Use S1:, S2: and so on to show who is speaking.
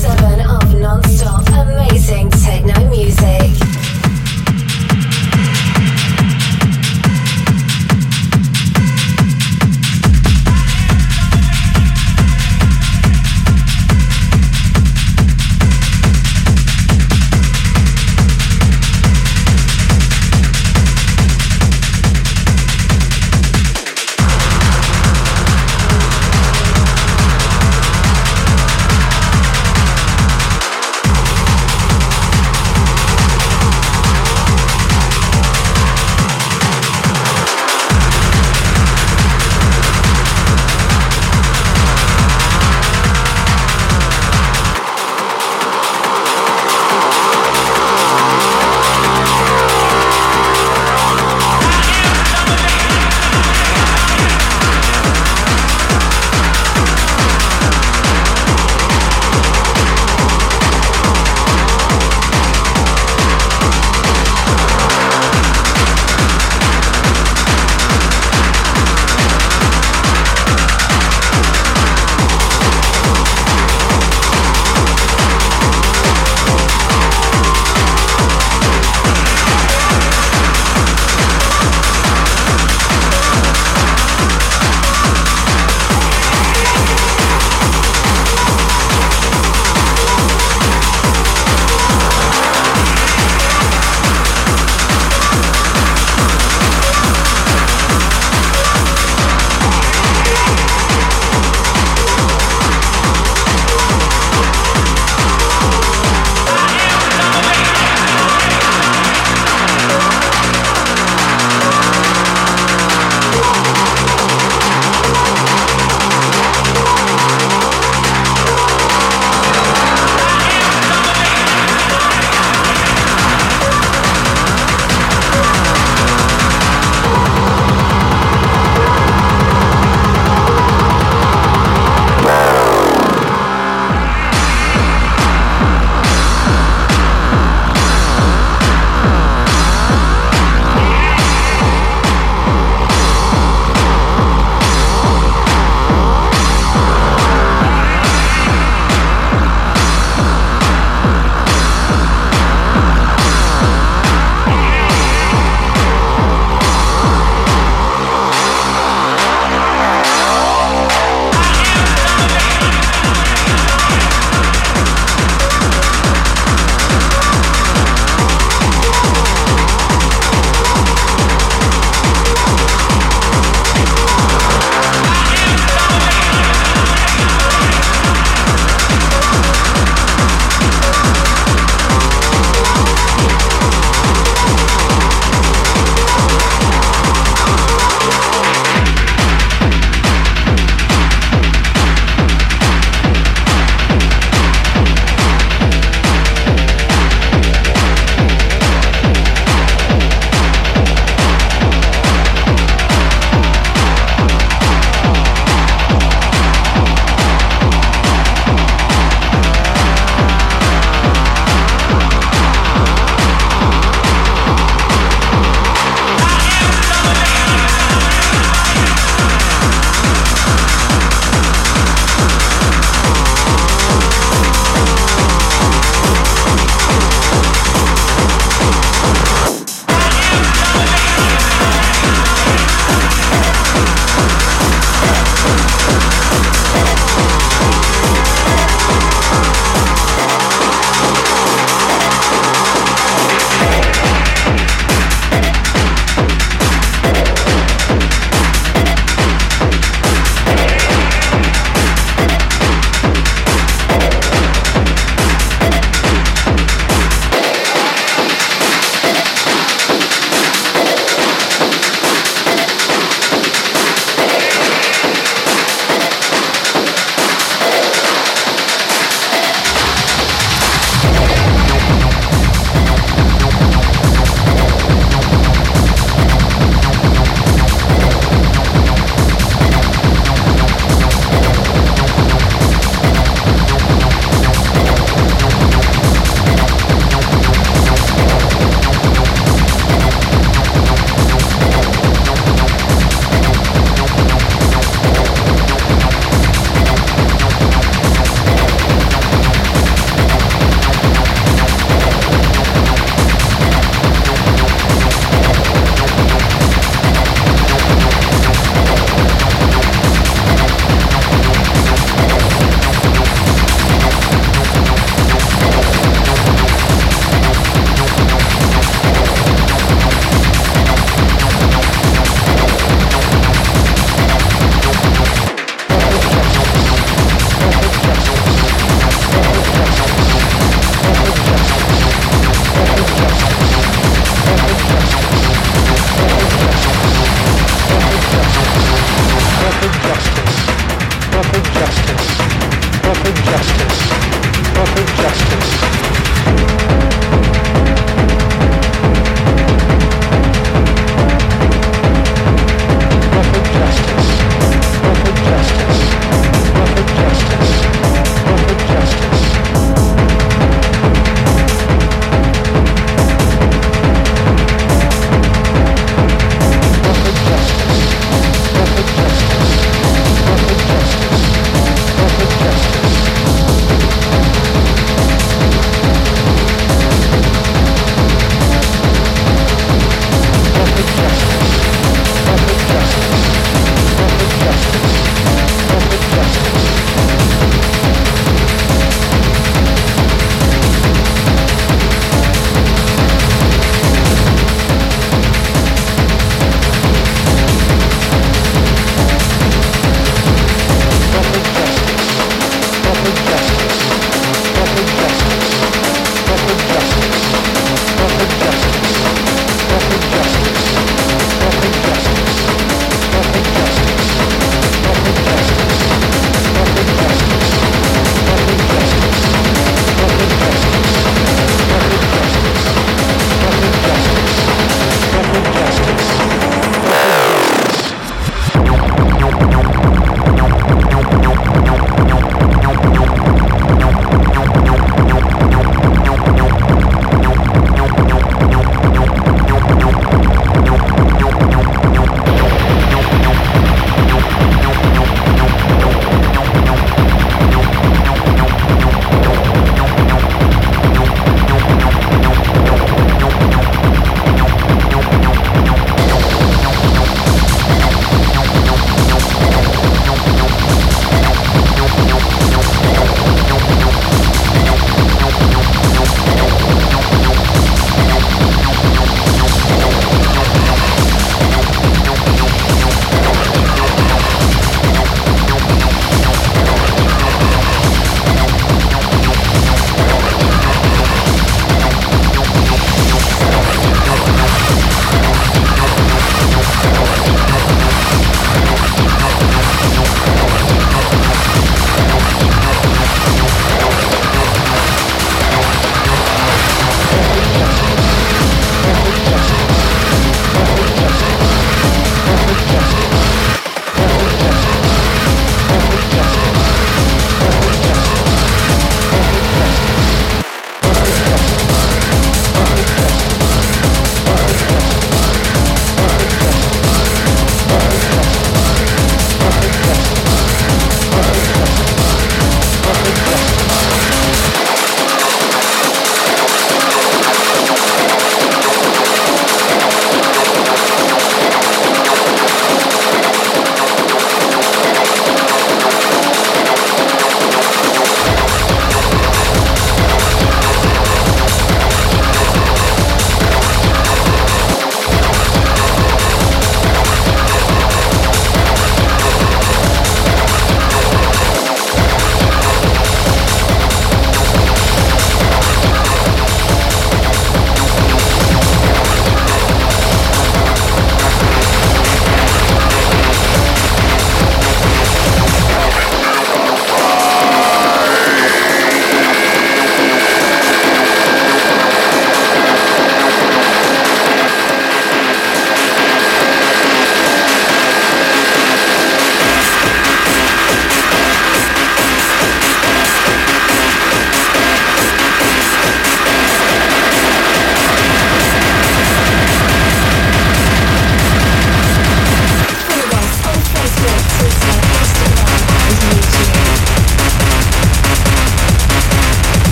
S1: Seven of non-stop amazing.